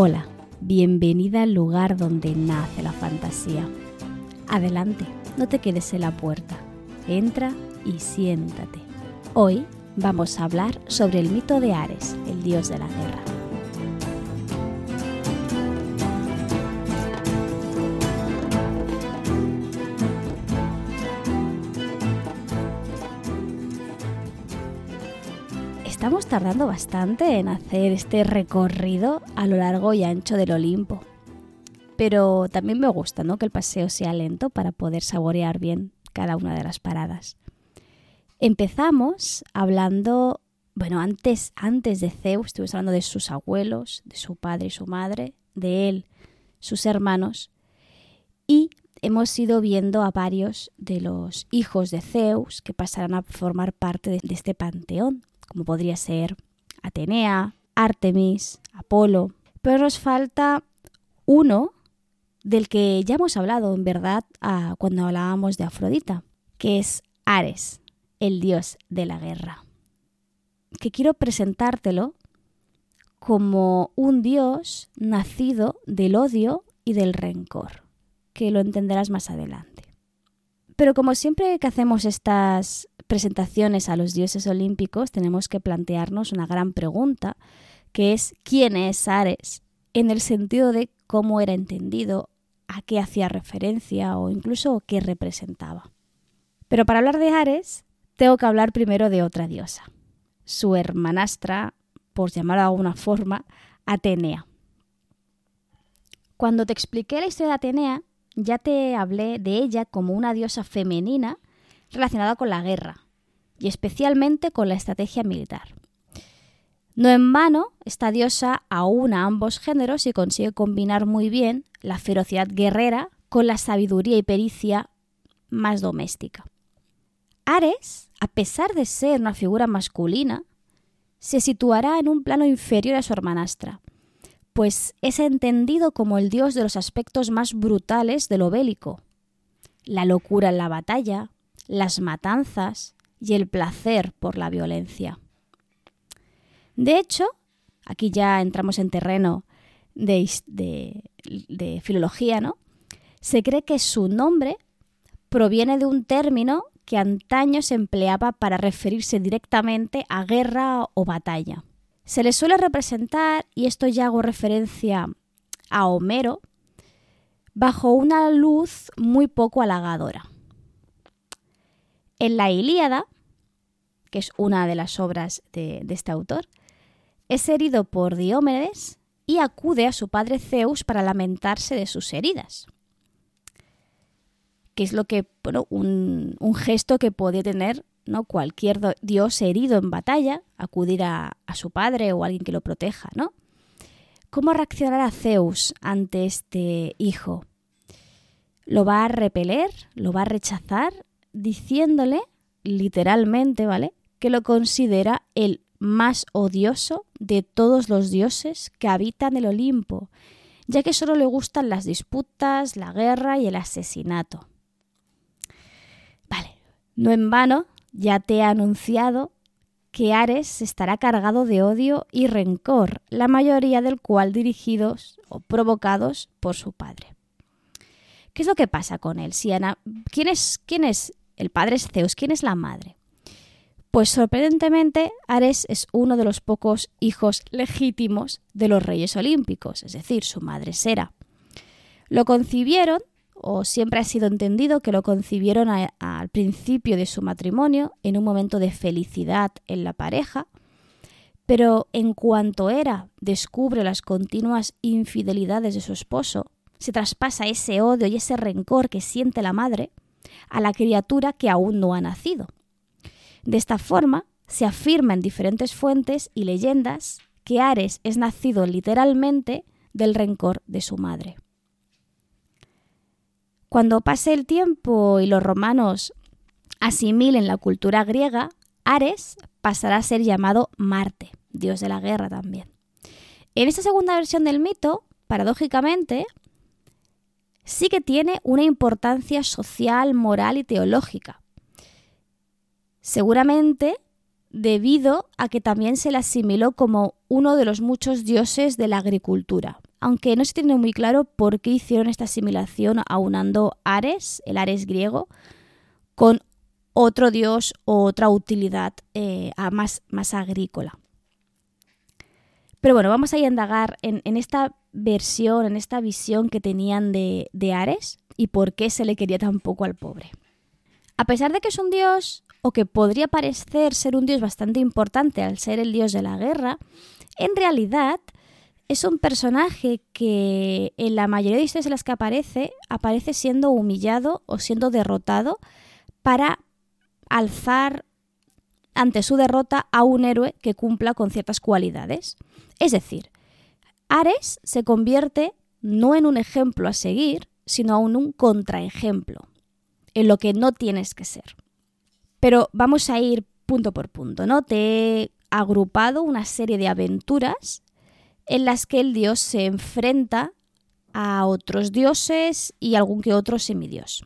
Hola, bienvenida al lugar donde nace la fantasía. Adelante, no te quedes en la puerta. Entra y siéntate. Hoy vamos a hablar sobre el mito de Ares, el dios de la guerra. Tardando bastante en hacer este recorrido a lo largo y ancho del Olimpo. Pero también me gusta ¿no? que el paseo sea lento para poder saborear bien cada una de las paradas. Empezamos hablando, bueno, antes, antes de Zeus, estuvimos hablando de sus abuelos, de su padre y su madre, de él, sus hermanos, y hemos ido viendo a varios de los hijos de Zeus que pasarán a formar parte de, de este panteón, como podría ser Atenea, Artemis, Apolo, pero nos falta uno del que ya hemos hablado en verdad cuando hablábamos de Afrodita, que es Ares, el dios de la guerra. Que quiero presentártelo como un dios nacido del odio y del rencor, que lo entenderás más adelante. Pero como siempre que hacemos estas presentaciones a los dioses olímpicos, tenemos que plantearnos una gran pregunta, que es ¿quién es Ares? En el sentido de cómo era entendido, a qué hacía referencia o incluso qué representaba. Pero para hablar de Ares, tengo que hablar primero de otra diosa, su hermanastra, por llamarla de alguna forma, Atenea. Cuando te expliqué la historia de Atenea, ya te hablé de ella como una diosa femenina relacionada con la guerra y especialmente con la estrategia militar. No en vano, esta diosa aúna ambos géneros y consigue combinar muy bien la ferocidad guerrera con la sabiduría y pericia más doméstica. Ares, a pesar de ser una figura masculina, se situará en un plano inferior a su hermanastra, pues es entendido como el dios de los aspectos más brutales de lo bélico, la locura en la batalla, las matanzas y el placer por la violencia. De hecho, aquí ya entramos en terreno de, de, filología, ¿no? Se cree que su nombre proviene de un término que antaño se empleaba para referirse directamente a guerra o batalla. Se le suele representar, y esto ya hago referencia a Homero, bajo una luz muy poco halagadora. En la Ilíada, que es una de las obras de, este autor, es herido por Diomedes y acude a su padre Zeus para lamentarse de sus heridas. Que es lo que, bueno, un, gesto que podía tener ¿no? cualquier dios herido en batalla, acudir a, a, su padre o alguien que lo proteja, ¿no? ¿Cómo reaccionará Zeus ante este hijo? ¿Lo va a repeler? ¿Lo va a rechazar? diciéndole, literalmente, ¿vale? Que lo considera el más odioso de todos los dioses que habitan el Olimpo, ya que solo le gustan las disputas, la guerra y el asesinato. Vale, no en vano, ya te he anunciado que Ares estará cargado de odio y rencor, la mayoría del cual dirigidos o provocados por su padre. ¿Qué es lo que pasa con él? ¿quién, es, ¿Quién es el padre es Zeus. ¿Quién es la madre? Pues sorprendentemente, Ares es uno de los pocos hijos legítimos de los reyes olímpicos, es decir, su madre Sera. Lo concibieron, o siempre ha sido entendido que lo concibieron al principio de su matrimonio, en un momento de felicidad en la pareja, pero en cuanto Hera descubre las continuas infidelidades de su esposo, se traspasa ese odio y ese rencor que siente la madre, a la criatura que aún no ha nacido. De esta forma, se afirma en diferentes fuentes y leyendas que Ares es nacido literalmente del rencor de su madre. Cuando pase el tiempo y los romanos asimilen la cultura griega, Ares pasará a ser llamado Marte, dios de la guerra también. En esta segunda versión del mito, paradójicamente, sí que tiene una importancia social, moral y teológica. Seguramente debido a que también se le asimiló como uno de los muchos dioses de la agricultura, aunque no se tiene muy claro por qué hicieron esta asimilación aunando Ares, el Ares griego, con otro dios o otra utilidad eh, más, más agrícola. Pero bueno, vamos a indagar en, esta versión, en esta visión que tenían de, de Ares y por qué se le quería tan poco al pobre. A pesar de que es un dios, o que podría parecer ser un dios bastante importante al ser el dios de la guerra, en realidad es un personaje que en la mayoría de historias en las que aparece, aparece siendo humillado o siendo derrotado para alzar ante su derrota a un héroe que cumpla con ciertas cualidades. Es decir, Ares se convierte no en un ejemplo a seguir, sino en un contraejemplo, en lo que no tienes que ser. Pero vamos a ir punto por punto, ¿no? Te he agrupado una serie de aventuras en las que el dios se enfrenta a otros dioses y algún que otro semidios.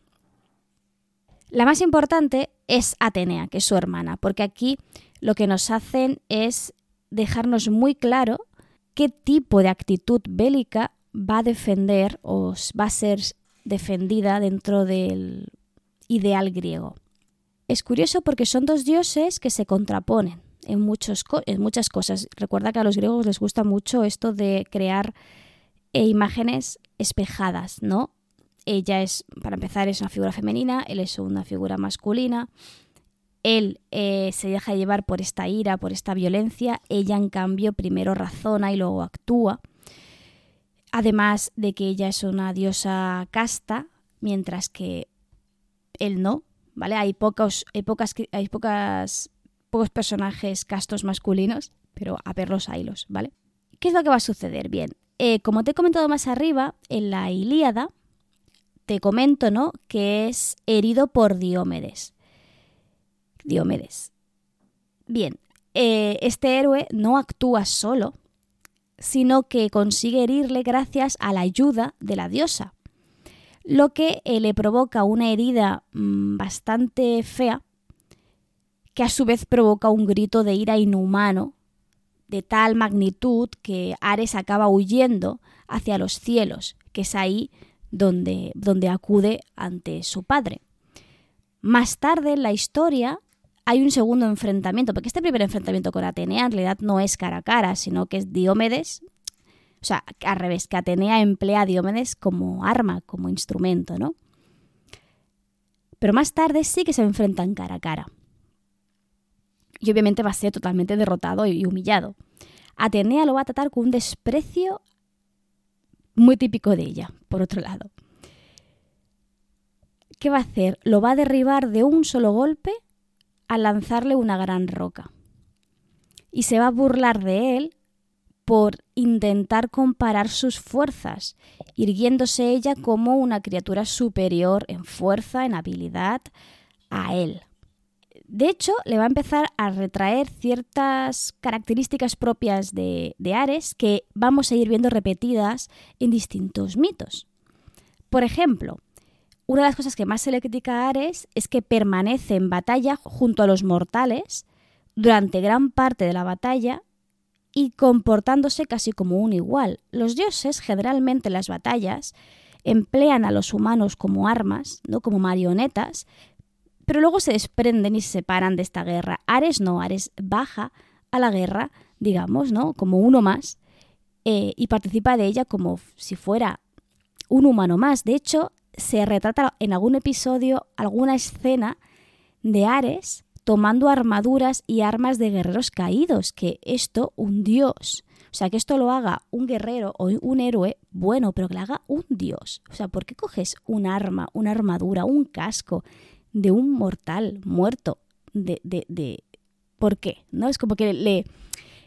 La más importante es Atenea, que es su hermana, porque aquí lo que nos hacen es dejarnos muy claro qué tipo de actitud bélica va a defender o va a ser defendida dentro del ideal griego. Es curioso porque son dos dioses que se contraponen en, muchos, en muchas cosas. Recuerda que a los griegos les gusta mucho esto de crear eh, imágenes espejadas, ¿no? Ella es, para empezar, es una figura femenina, él es una figura masculina. Él eh, se deja llevar por esta ira, por esta violencia. Ella, en cambio, primero razona y luego actúa. Además de que ella es una diosa casta, mientras que él no. ¿Vale? Hay pocos, hay pocas, hay pocas, pocos personajes castos masculinos, pero a verlos haylos, ¿vale? ¿Qué es lo que va a suceder? Bien, eh, como te he comentado más arriba, en la Ilíada, te comento, ¿no? Que es herido por Diomedes. Diomedes. Bien, eh, este héroe no actúa solo, sino que consigue herirle gracias a la ayuda de la diosa, lo que eh, le provoca una herida mm, bastante fea, que a su vez provoca un grito de ira inhumano, de tal magnitud que Ares acaba huyendo hacia los cielos, que es ahí donde, donde acude ante su padre. Más tarde en la historia hay un segundo enfrentamiento, porque este primer enfrentamiento con Atenea en realidad no es cara a cara, sino que es Diomedes, o sea, al revés, que Atenea emplea a Diomedes como arma, como instrumento, ¿no? Pero más tarde sí que se enfrentan cara a cara. Y obviamente va a ser totalmente derrotado y humillado. Atenea lo va a tratar con un desprecio muy típico de ella, por otro lado. ¿Qué va a hacer? Lo va a derribar de un solo golpe al lanzarle una gran roca. Y se va a burlar de él por intentar comparar sus fuerzas, irguiéndose ella como una criatura superior en fuerza, en habilidad a él. De hecho, le va a empezar a retraer ciertas características propias de, Ares que vamos a ir viendo repetidas en distintos mitos. Por ejemplo, una de las cosas que más se le critica a Ares es que permanece en batalla junto a los mortales durante gran parte de la batalla y comportándose casi como un igual. Los dioses generalmente en las batallas emplean a los humanos como armas, no como marionetas, pero luego se desprenden y se separan de esta guerra. Ares no, Ares baja a la guerra, digamos, ¿no? Como uno más, eh, y participa de ella como si fuera un humano más. De hecho, se retrata en algún episodio alguna escena de Ares tomando armaduras y armas de guerreros caídos, que esto un dios, o sea, que esto lo haga un guerrero o un héroe bueno, pero que lo haga un dios. O sea, ¿por qué coges un arma, una armadura, un casco de un mortal muerto, de, de, de ¿por qué? ¿No? Es como que le,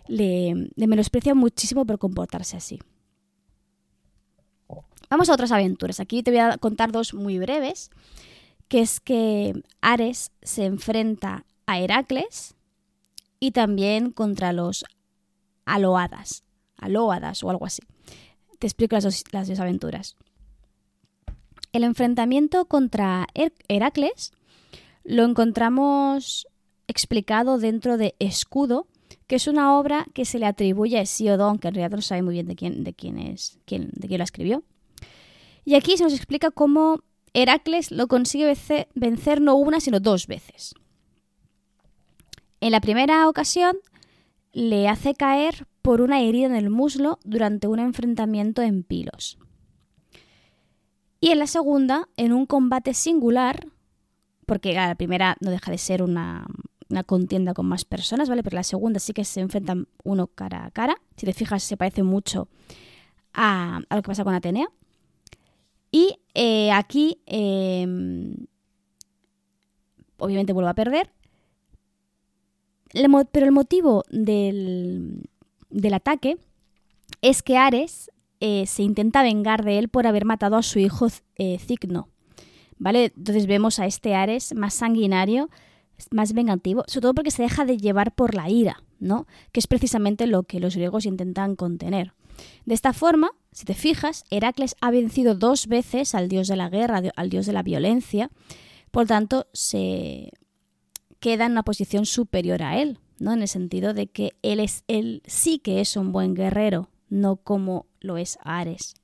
le, le menosprecia muchísimo por comportarse así. Vamos a otras aventuras. Aquí te voy a contar dos muy breves, que es que Ares se enfrenta a Heracles y también contra los Aloadas, Aloadas o algo así. Te explico las las dos aventuras. El enfrentamiento contra Heracles lo encontramos explicado dentro de Escudo, que es una obra que se le atribuye a Hesíodo, aunque en realidad no sabe muy bien de quién, de quién es, quién, de quién la escribió. Y aquí se nos explica cómo Heracles lo consigue vencer no una, sino dos veces. En la primera ocasión le hace caer por una herida en el muslo durante un enfrentamiento en Pilos. Y en la segunda, en un combate singular, porque la primera no deja de ser una, contienda con más personas, ¿vale? Pero la segunda sí que se enfrentan uno cara a cara. Si te fijas, se parece mucho a, lo que pasa con Atenea. Y eh, aquí, em, obviamente vuelvo a perder, pero el motivo del, ataque es que Ares eh, se intenta vengar de él por haber matado a su hijo eh, Cigno. ¿Vale? Entonces vemos a este Ares más sanguinario, más vengativo, sobre todo porque se deja de llevar por la ira, ¿no? Que es precisamente lo que los griegos intentan contener. De esta forma, si te fijas, Heracles ha vencido dos veces al dios de la guerra, al dios de la violencia, por tanto, se, queda en una posición superior a él, ¿no? En el sentido de que él es él sí que es un buen guerrero, no como lo es Ares.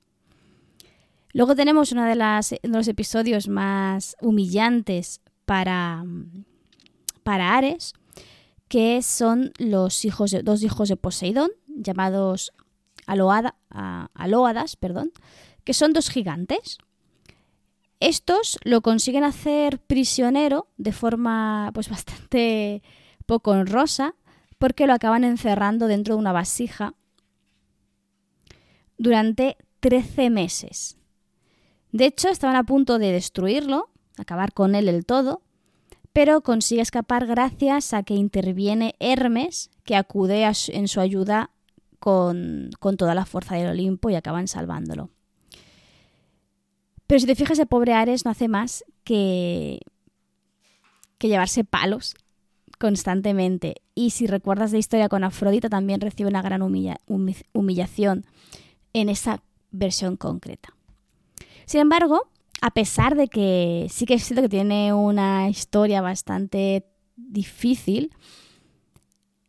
Luego tenemos uno de, los episodios más humillantes para, para Ares, que son los hijos dos hijos de Poseidón, llamados Aloada, Aloadas, perdón, que son dos gigantes, estos lo consiguen hacer prisionero de forma pues bastante poco honrosa porque lo acaban encerrando dentro de una vasija durante 13 meses. De hecho, estaban a punto de destruirlo, acabar con él del todo, pero consigue escapar gracias a que interviene Hermes, que acude en su ayuda con, con toda la fuerza del Olimpo y acaban salvándolo. Pero si te fijas, el pobre Ares no hace más que, que llevarse palos constantemente. Y si recuerdas la historia con Afrodita, también recibe una gran humillación en esa versión concreta. Sin embargo, a pesar de que sí que es cierto que tiene una historia bastante difícil,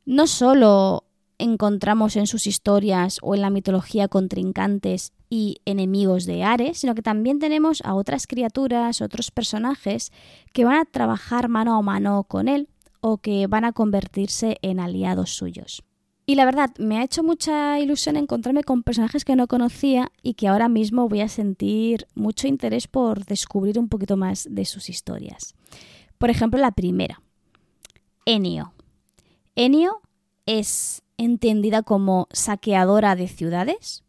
no solo encontramos en sus historias o en la mitología contrincantes y enemigos de Ares, sino que también tenemos a otras criaturas, otros personajes que van a trabajar mano a mano con él o que van a convertirse en aliados suyos. Y la verdad, me ha hecho mucha ilusión encontrarme con personajes que no conocía y que ahora mismo voy a sentir mucho interés por descubrir un poquito más de sus historias. Por ejemplo, la primera, Enio. Enio es entendida como saqueadora de ciudades,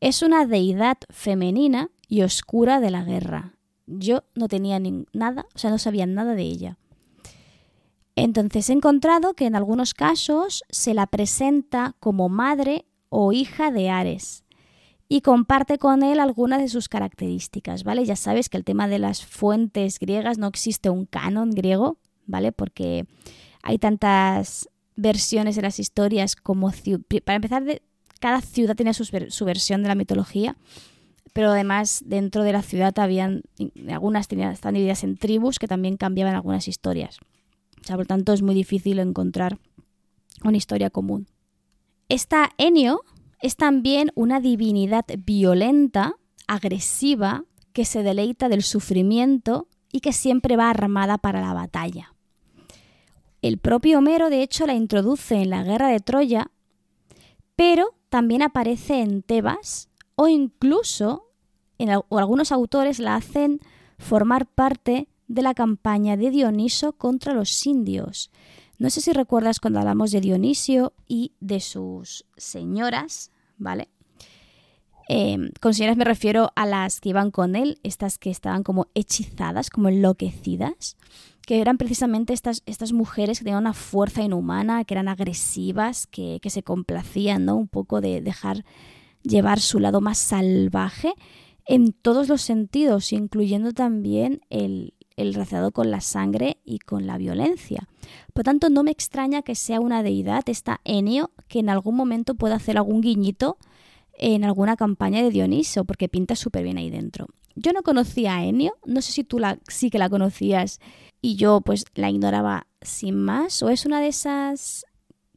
es una deidad femenina y oscura de la guerra. Yo no tenía nada, o sea, no sabía nada de ella. Entonces he encontrado que en algunos casos se la presenta como madre o hija de Ares y comparte con él algunas de sus características, ¿vale? Ya sabes que el tema de las fuentes griegas no existe un canon griego, ¿vale? Porque hay tantas versiones de las historias como... Para empezar, cada ciudad tenía su, versión de la mitología, pero además dentro de la ciudad habían... Algunas tenían, están divididas en tribus que también cambiaban algunas historias. O sea, por tanto es muy difícil encontrar una historia común. Esta Enio es también una divinidad violenta, agresiva, que se deleita del sufrimiento y que siempre va armada para la batalla. El propio Homero, de hecho, la introduce en la guerra de Troya, pero también aparece en Tebas o incluso en, algunos autores la hacen formar parte de la campaña de Dioniso contra los indios. No sé si recuerdas cuando hablamos de Dionisio y de sus señoras, ¿vale? Eh, con señoras me refiero a las que iban con él, estas que estaban como hechizadas, como enloquecidas que eran precisamente estas, estas mujeres que tenían una fuerza inhumana, que eran agresivas, que, se complacían, ¿no? Un poco de dejar llevar su lado más salvaje en todos los sentidos, incluyendo también el, el con la sangre y con la violencia. Por tanto, no me extraña que sea una deidad, esta Enio, que en algún momento pueda hacer algún guiñito en alguna campaña de Dioniso, porque pinta súper bien ahí dentro. Yo no conocía a Enio, no sé si tú la, sí que la conocías y yo pues la ignoraba sin más, o es una de esas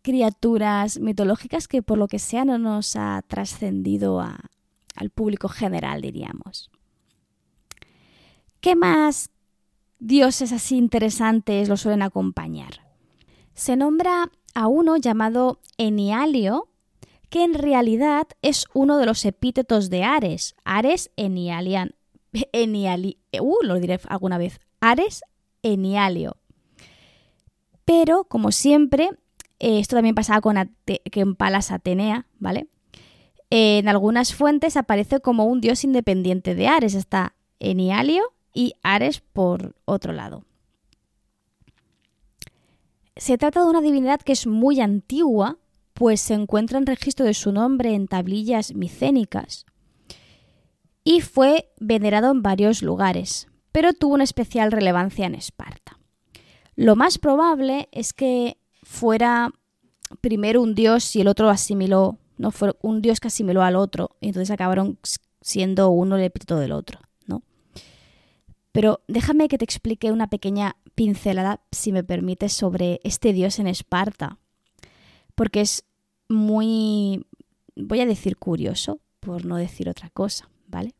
criaturas mitológicas que por lo que sea no nos ha trascendido al público general, diríamos. ¿Qué más dioses así interesantes lo suelen acompañar? Se nombra a uno llamado Enialio, que en realidad es uno de los epítetos de Ares. Ares Enialian. Eniali, uh, lo diré alguna vez. Ares Enialio. Pero, como siempre, eh, esto también pasaba con que Palas Atenea, ¿vale? en algunas fuentes aparece como un dios independiente de Ares. Está Enialio y Ares por otro lado. Se trata de una divinidad que es muy antigua, pues se encuentra en registro de su nombre en tablillas micénicas y fue venerado en varios lugares, pero tuvo una especial relevancia en Esparta. Lo más probable es que fuera primero un dios y el otro asimiló, no fue un dios que asimiló al otro, y entonces acabaron siendo uno el epíteto del otro. Pero déjame que te explique una pequeña pincelada, si me permites, sobre este dios en Esparta, porque es muy, voy a decir curioso, por no decir otra cosa, ¿vale?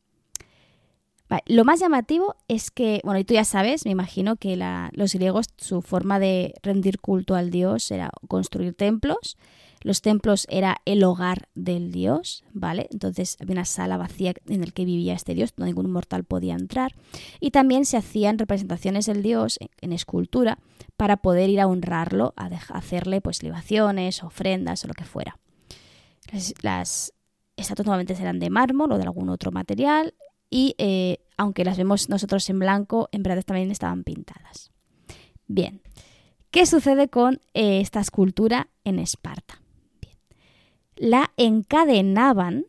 Lo más llamativo es que, bueno, y tú ya sabes, me imagino que los griegos, su forma de rendir culto al dios era construir templos. Los templos era el hogar del dios, ¿vale? Entonces había una sala vacía en la que vivía este dios, donde ningún mortal podía entrar. Y también se hacían representaciones del dios en, escultura para poder ir a honrarlo, a, hacerle pues libaciones, ofrendas o lo que fuera. Las, estatuas normalmente eran de mármol o de algún otro material y eh, aunque las vemos nosotros en blanco, en verdad también estaban pintadas. Bien, ¿qué sucede con eh, esta escultura en Esparta? La encadenaban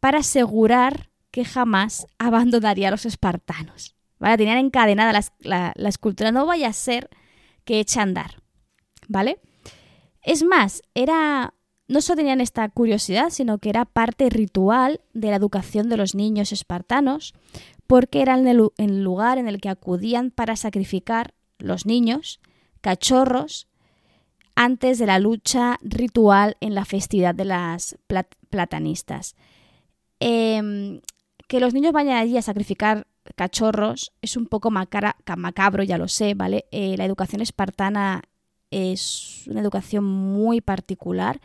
para asegurar que jamás abandonaría a los espartanos. ¿Vale? Tenían encadenada la, la escultura, no vaya a ser que eche a andar. ¿Vale? Es más, era no solo tenían esta curiosidad, sino que era parte ritual de la educación de los niños espartanos, porque era el lugar en el que acudían para sacrificar los niños, cachorros, antes de la lucha ritual en la festividad de las platanistas. Em, que los niños vayan allí a sacrificar cachorros es un poco macabro, ya lo sé, ¿vale? Eh, la educación espartana es una educación muy particular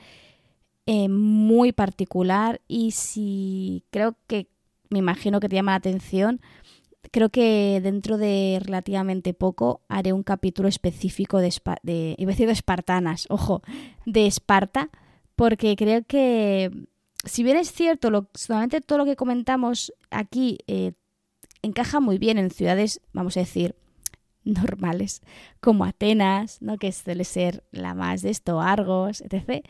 eh, muy particular y si creo que, me imagino que te llama la atención, creo que dentro de relativamente poco haré un capítulo específico de, de iba a decir de espartanas, ojo, de Esparta, porque creo que si bien es cierto, solamente todo lo que comentamos aquí eh, encaja muy bien en ciudades, vamos a decir, normales, como Atenas, ¿no? que suele ser la más de esto, Argos, etc.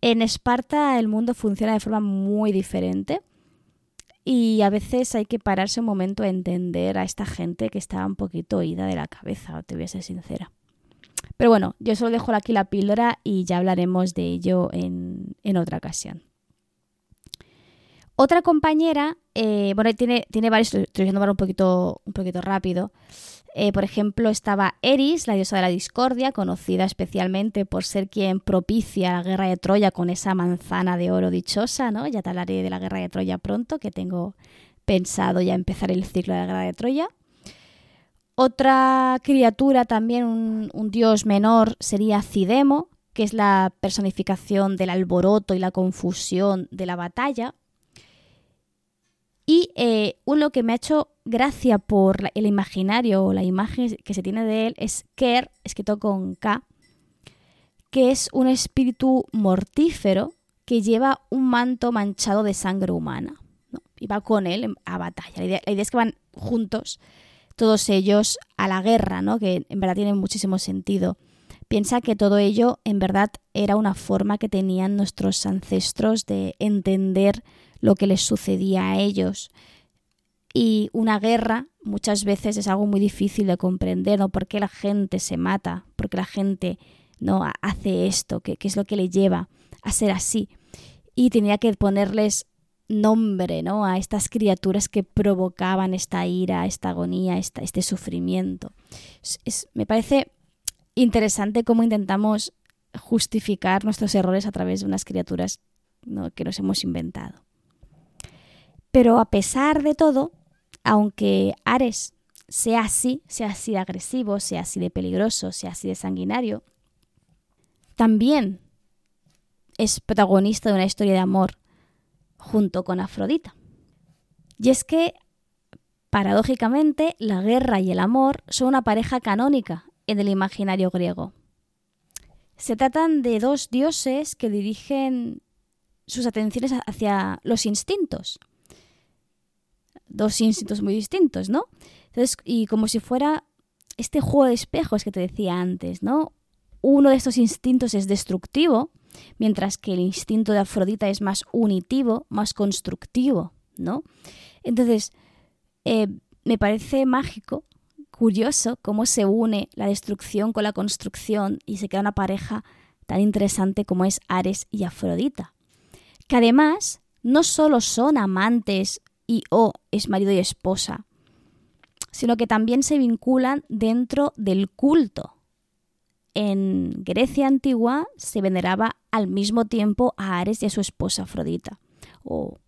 En Esparta el mundo funciona de forma muy diferente y a veces hay que pararse un momento a entender a esta gente que está un poquito oída de la cabeza, te voy a ser sincera. Pero bueno, yo solo dejo aquí la píldora y ya hablaremos de ello en, otra ocasión. Otra compañera, eh, bueno, tiene, tiene varios, estoy diciendo un poquito, un poquito rápido. Eh, por ejemplo, estaba Eris, la diosa de la discordia, conocida especialmente por ser quien propicia la guerra de Troya con esa manzana de oro dichosa, ¿no? Ya hablaré de la guerra de Troya pronto, que tengo pensado ya empezar el ciclo de la guerra de Troya. Otra criatura, también un, un dios menor, sería Cidemo, que es la personificación del alboroto y la confusión de la batalla. Y eh, uno que me ha hecho gracia por el imaginario o la imagen que se tiene de él es Ker, escrito con K, que es un espíritu mortífero que lleva un manto manchado de sangre humana. Y va con él a batalla. La idea, es que van juntos, todos ellos, a la guerra, ¿no? que en verdad tiene muchísimo sentido. Piensa que todo ello en verdad era una forma que tenían nuestros ancestros de entender lo que les sucedía a ellos. Y una guerra muchas veces es algo muy difícil de comprender, ¿no? ¿Por qué la gente se mata? ¿Por qué la gente no hace esto? ¿Qué, es lo que le lleva a ser así? Y tenía que ponerles nombre ¿no? a estas criaturas que provocaban esta ira, esta agonía, este sufrimiento. me parece interesante cómo intentamos justificar nuestros errores a través de unas criaturas que nos hemos inventado. Pero a pesar de todo, aunque Ares sea así, sea así de agresivo, sea así de peligroso, sea así de sanguinario, también es protagonista de una historia de amor junto con Afrodita. Y es que, paradójicamente, la guerra y el amor son una pareja canónica en el imaginario griego. Se tratan de dos dioses que dirigen sus atenciones hacia los instintos. Dos instintos muy distintos, ¿no? Entonces, y como si fuera este juego de espejos que te decía antes, ¿no? Uno de estos instintos es destructivo, mientras que el instinto de Afrodita es más unitivo, más constructivo, ¿no? Entonces, eh, me parece mágico, curioso, cómo se une la destrucción con la construcción y se queda una pareja tan interesante como es Ares y Afrodita. Que además no solo son amantes y o es marido y esposa, sino que también se vinculan dentro del culto. En Grecia antigua se veneraba al mismo tiempo a Ares y a su esposa Afrodita, o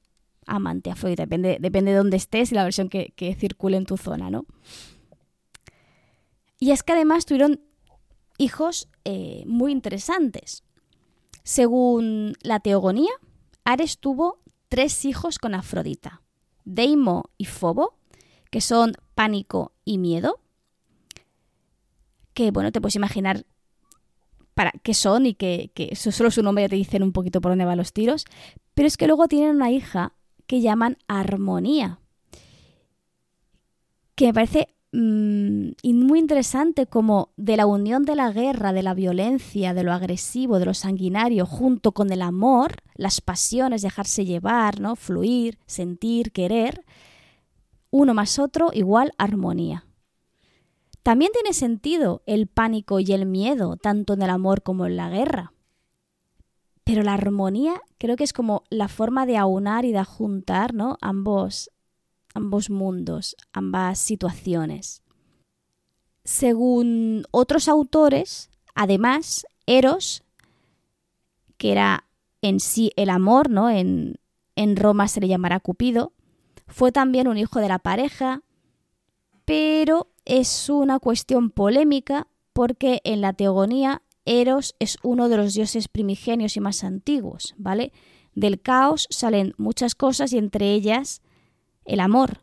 amante Afrodita, depende, depende de dónde estés y la versión que, que circule en tu zona, ¿no? Y es que además tuvieron hijos eh, muy interesantes. Según la teogonía, Ares tuvo tres hijos con Afrodita, Deimo y Fobo, que son pánico y miedo, que bueno, te puedes imaginar para qué son y que, que solo su nombre ya te dicen un poquito por dónde van los tiros, pero es que luego tienen una hija que llaman Armonía, que me parece Mm, y muy interesante como de la unión de la guerra, de la violencia, de lo agresivo, de lo sanguinario, junto con el amor, las pasiones, dejarse llevar, ¿no? fluir, sentir, querer, uno más otro igual armonía. También tiene sentido el pánico y el miedo, tanto en el amor como en la guerra. Pero la armonía creo que es como la forma de aunar y de juntar ¿no? ambos, ambos mundos, ambas situaciones. Según otros autores, además, Eros, que era en sí el amor, ¿no? En, en Roma se le llamará Cupido, fue también un hijo de la pareja, pero es una cuestión polémica porque en la teogonía Eros es uno de los dioses primigenios y más antiguos, ¿vale? Del caos salen muchas cosas y entre ellas el amor.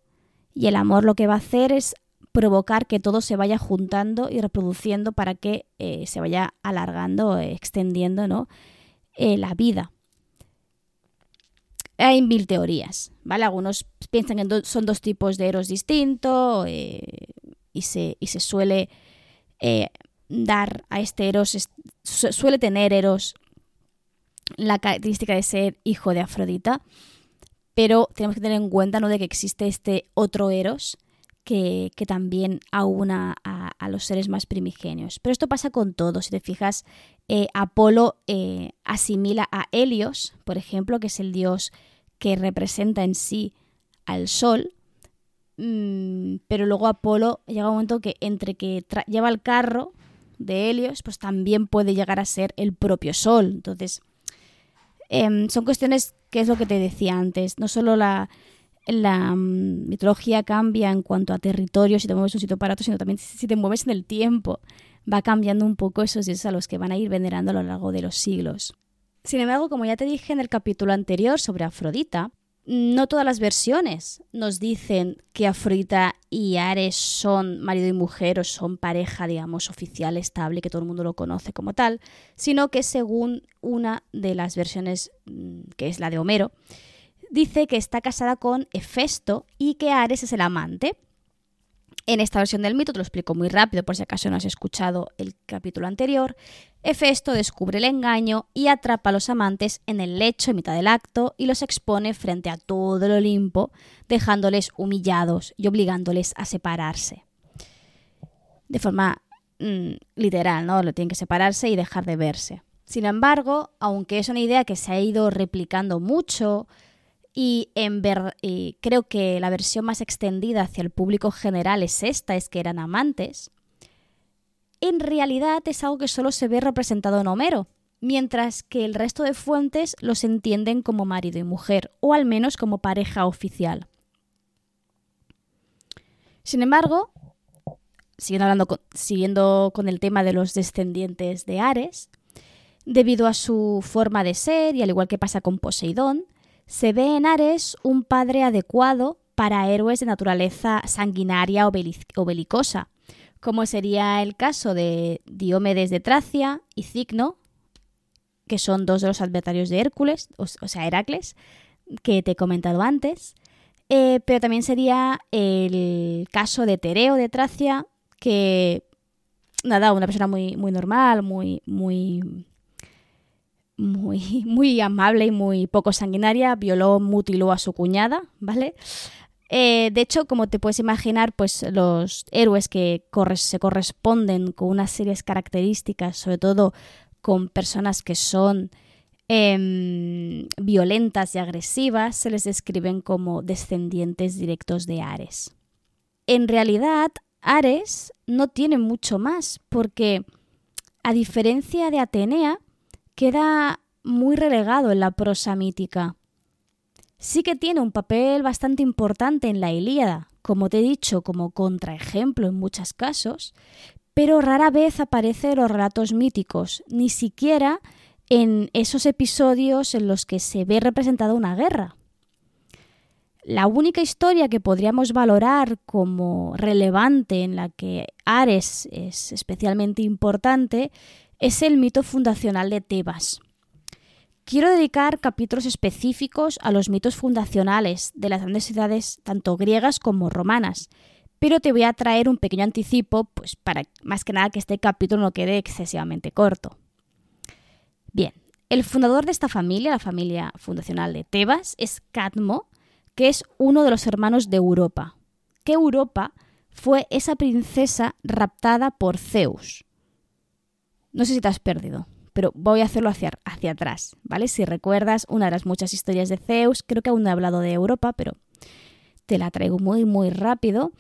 Y el amor lo que va a hacer es provocar que todo se vaya juntando y reproduciendo para que eh, se vaya alargando, extendiendo ¿no? Eh, la vida. Hay mil teorías, ¿vale? Algunos piensan que son dos tipos de eros distintos eh, y, se, y, se, suele dar a este eros, suele tener eros la característica de ser hijo de Afrodita pero tenemos que tener en cuenta ¿no? de que existe este otro Eros que, también aúna a, los seres más primigenios. Pero esto pasa con todo. Si te fijas, eh, Apolo eh, asimila a Helios, por ejemplo, que es el dios que representa en sí al sol, mm, pero luego Apolo llega un momento que entre que lleva el carro de Helios, pues también puede llegar a ser el propio sol. Entonces, Em, son cuestiones que es lo que te decía antes, no solo la, mm, mitología cambia en cuanto a territorio, si te mueves un sitio para otro, sino también si te mueves en el tiempo. Va cambiando un poco esos dioses a los que van a ir venerando a lo largo de los siglos. Sin embargo, como ya te dije en el capítulo anterior sobre Afrodita, no todas las versiones nos dicen que Afrodita y Ares son marido y mujer o son pareja, digamos, oficial, estable, que todo el mundo lo conoce como tal, sino que según una de las versiones, mm, que es la de Homero, dice que está casada con Hefesto y que Ares es el amante. En esta versión del mito, te lo explico muy rápido por si acaso no has escuchado el capítulo anterior, Hefesto descubre el engaño y atrapa a los amantes en el lecho en mitad del acto y los expone frente a todo el Olimpo, dejándoles humillados y obligándoles a separarse. De forma mm, literal, ¿no? Lo tienen que separarse y dejar de verse. Sin embargo, aunque es una idea que se ha ido replicando mucho, y, creo que la versión más extendida hacia el público general es esta, es que eran amantes. en realidad es algo que solo se ve representado en Homero, mientras que el resto de fuentes los entienden como marido y mujer, o al menos como pareja oficial. Sin embargo, siguiendo, hablando siguiendo con el tema de los descendientes de Ares, debido a su forma de ser, y al igual que pasa con Poseidón, se ve en Ares un padre adecuado para héroes de naturaleza sanguinaria o, belicosa, como sería el caso de Diomedes de Tracia y Cicno, que son dos de los adversarios de Hércules, o, sea, Heracles, que te he comentado antes. Eh, pero también sería el caso de Tereo de Tracia, que, nada, una persona muy, muy normal, muy, muy, muy, muy amable y muy poco sanguinaria, violó, mutiló a su cuñada, ¿vale? Eh, de hecho, como te puedes imaginar, pues los héroes que se corresponden con unas serias características, sobre todo con personas que son em, violentas y agresivas, se les describen como descendientes directos de Ares. En realidad, Ares no tiene mucho más, porque a diferencia de Atenea, queda muy relegado en la prosa mítica. Sí que tiene un papel bastante importante en la Ilíada, como te he dicho, como contraejemplo en muchos casos, pero rara vez aparece en los relatos míticos, ni siquiera en esos episodios en los que se ve representada una guerra. La única historia que podríamos valorar como relevante en la que Ares es especialmente importante es el mito fundacional de Tebas. Quiero dedicar capítulos específicos a los mitos fundacionales de las grandes ciudades tanto griegas como romanas, pero te voy a traer un pequeño anticipo, pues para más que nada que este capítulo no quede excesivamente corto. Bien, el fundador de esta familia, la familia fundacional de Tebas, es Cadmo, que es uno de los hermanos de Europa. Que Europa fue esa princesa raptada por Zeus. No sé si te has perdido, pero voy a hacerlo hacia, hacia atrás, ¿vale? Si recuerdas una de las muchas historias de Zeus, creo que aún no he hablado de Europa, pero te la traigo muy, muy rápido.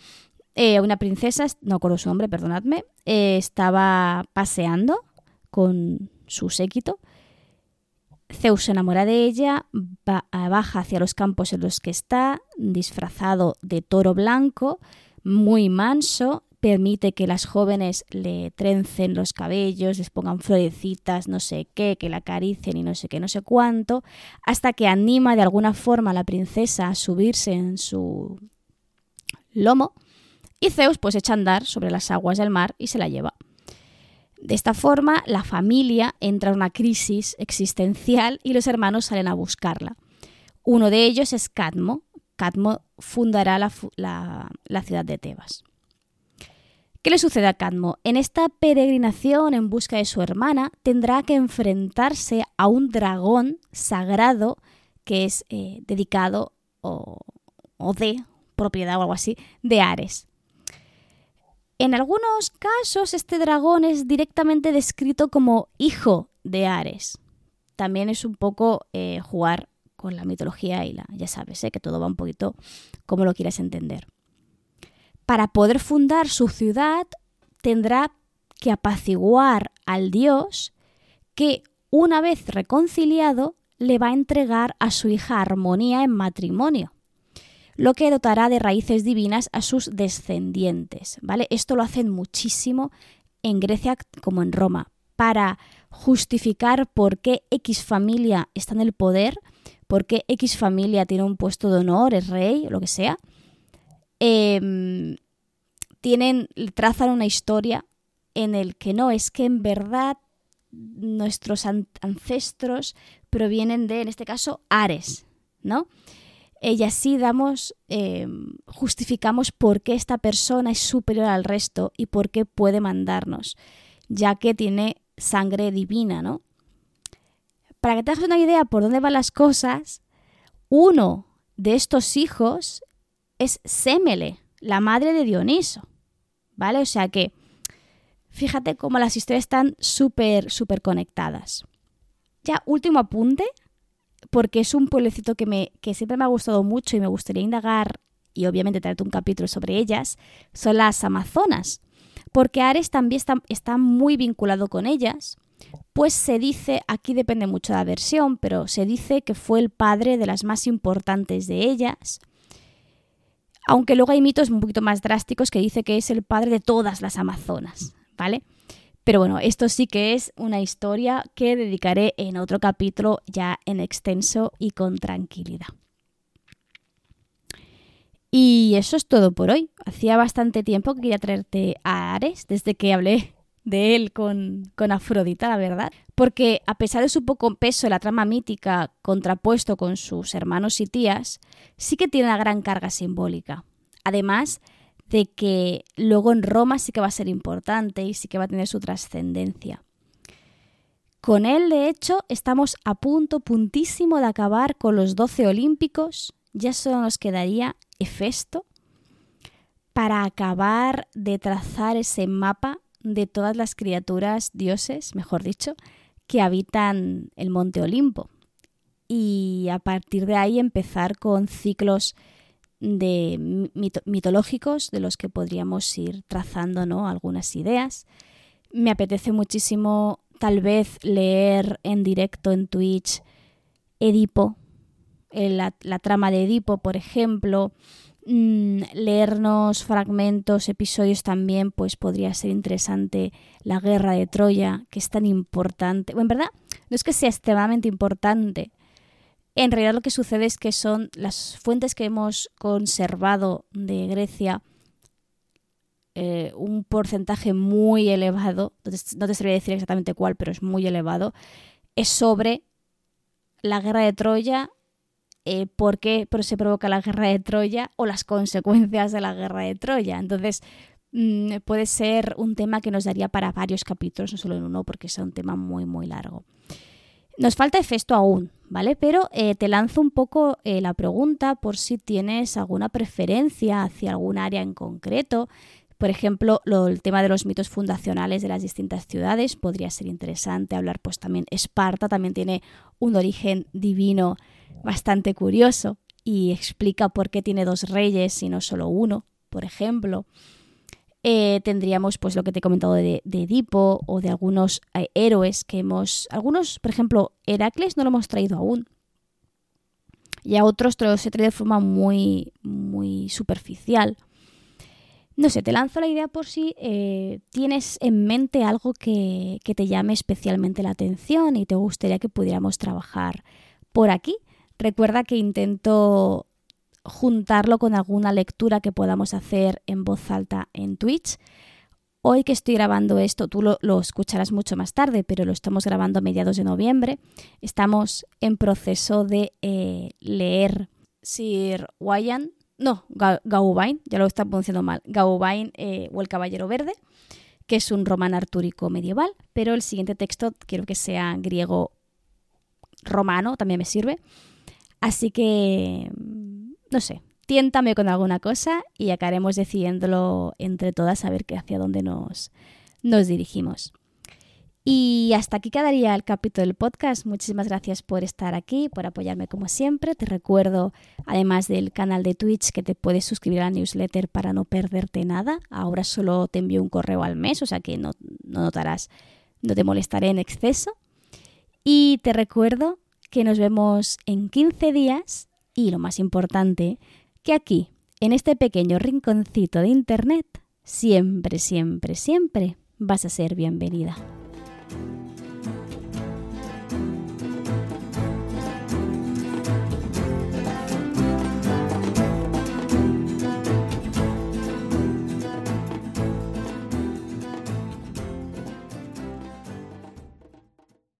Eh, una princesa, no acuerdo su nombre, perdonadme, eh, estaba paseando con su séquito. Zeus se enamora de ella, baja hacia los campos en los que está, disfrazado de toro blanco, muy manso, permite que las jóvenes le trencen los cabellos, les pongan florecitas, no sé qué, que la acaricien y no sé qué, no sé cuánto, hasta que anima de alguna forma a la princesa a subirse en su lomo y Zeus pues echa a andar sobre las aguas del mar y se la lleva. De esta forma, la familia entra en una crisis existencial y los hermanos salen a buscarla. Uno de ellos es Cadmo. Cadmo fundará la, la ciudad de Tebas. ¿Qué le sucede a Cadmo? En esta peregrinación en busca de su hermana tendrá que enfrentarse a un dragón sagrado que es eh, dedicado o, de propiedad o algo así de Ares. En algunos casos este dragón es directamente descrito como hijo de Ares. También es un poco eh, jugar con la mitología y la, ya sabes, eh, que todo va un poquito como lo quieras entender. Para poder fundar su ciudad tendrá que apaciguar al dios que, una vez reconciliado, le va a entregar a su hija Armonía en matrimonio lo que dotará de raíces divinas a sus descendientes, ¿vale? Esto lo hacen muchísimo en Grecia como en Roma, para justificar por qué X familia está en el poder, por qué X familia tiene un puesto de honor, es rey, lo que sea. Em, tienen, trazan una historia en el que no, es que en verdad nuestros ancestros provienen de, en este caso, Ares, ¿no? y así damos, eh, justificamos por qué esta persona es superior al resto y por qué puede mandarnos, ya que tiene sangre divina, ¿no? Para que te hagas una idea por dónde van las cosas, uno de estos hijos es Semele, la madre de Dioniso, ¿vale? O sea que fíjate cómo las historias están súper, súper conectadas. Ya, último apunte, porque es un pueblecito que, me, que siempre me ha gustado mucho y me gustaría indagar y obviamente traerte un capítulo sobre ellas, son las Amazonas. porque Ares también está, está muy vinculado con ellas, pues se dice, aquí depende mucho de la versión, pero se dice que fue el padre de las más importantes de ellas, aunque luego hay mitos un poquito más drásticos que dice que es el padre de todas las amazonas, ¿vale? Pero bueno, esto sí que es una historia que dedicaré en otro capítulo ya en extenso y con tranquilidad. Y eso es todo por hoy. Hacía bastante tiempo que quería traerte a Ares desde que hablé de él con, con Afrodita, la verdad. Porque a pesar de su poco peso en la trama mítica contrapuesto con sus hermanos y tías, sí que tiene una gran carga simbólica. Además de que luego en Roma sí que va a ser importante y sí que va a tener su trascendencia. Con él, de hecho, estamos a punto, puntísimo de acabar con los doce olímpicos. Ya solo nos quedaría Hefesto para acabar de trazar ese mapa de todas las criaturas, dioses, mejor dicho, que habitan el monte Olimpo. Y a partir de ahí empezar con ciclos mitológicos de los que podríamos ir trazando ¿no? algunas ideas. Me apetece muchísimo tal vez leer en directo en Twitch Edipo, la trama de Edipo, por ejemplo, Mm, leernos fragmentos, episodios también, pues podría ser interesante la guerra de Troya, que es tan importante. Bueno, en verdad, no es que sea extremadamente importante. En realidad lo que sucede es que son las fuentes que hemos conservado de Grecia, eh, un porcentaje muy elevado, no te sabría decir exactamente cuál, pero es muy elevado, es sobre la guerra de Troya eh, por qué se provoca la guerra de Troya o las consecuencias de la guerra de Troya. Entonces, mm, puede ser un tema que nos daría para varios capítulos, no solo en uno, porque es un tema muy, muy largo. Nos falta Hefesto aún, ¿vale? Pero eh, te lanzo un poco eh, la pregunta por si tienes alguna preferencia hacia algún área en concreto. Por ejemplo, el tema de los mitos fundacionales de las distintas ciudades podría ser interesante hablar, pues también Esparta también tiene un origen divino bastante curioso y explica por qué tiene dos reyes y no solo uno, por ejemplo. Eh, tendríamos pues lo que te he comentado de, Edipo o de algunos eh, héroes que hemos... Algunos, por ejemplo, Heracles no lo hemos traído aún. Y a otros te los he de forma muy, muy superficial. No sé, te lanzo la idea por si eh, tienes en mente algo que, que te llame especialmente la atención y te gustaría que pudiéramos trabajar por aquí. Recuerda que intento juntarlo con alguna lectura que podamos hacer en voz alta en Twitch. Hoy que estoy grabando esto, tú lo, escucharás mucho más tarde, pero lo estamos grabando a mediados de noviembre. Estamos en proceso de eh, leer Sir Wayan, no, Gauvain, ya lo está pronunciando mal, Gauvain eh, o El Caballero Verde, que es un román artúrico medieval, pero el siguiente texto quiero que sea griego romano, también me sirve. Así que, no sé, tiéntame con alguna cosa y acabaremos decidiéndolo entre todas a ver hacia dónde nos, nos dirigimos. Y hasta aquí quedaría el capítulo del podcast. Muchísimas gracias por estar aquí, por apoyarme como siempre. Te recuerdo, además del canal de Twitch, que te puedes suscribir a la newsletter para no perderte nada. Ahora solo te envío un correo al mes, o sea que no, no notarás, no te molestaré en exceso. Y te recuerdo que nos vemos en 15 días y lo más importante, que aquí, en este pequeño rinconcito de Internet, siempre, siempre, siempre vas a ser bienvenida.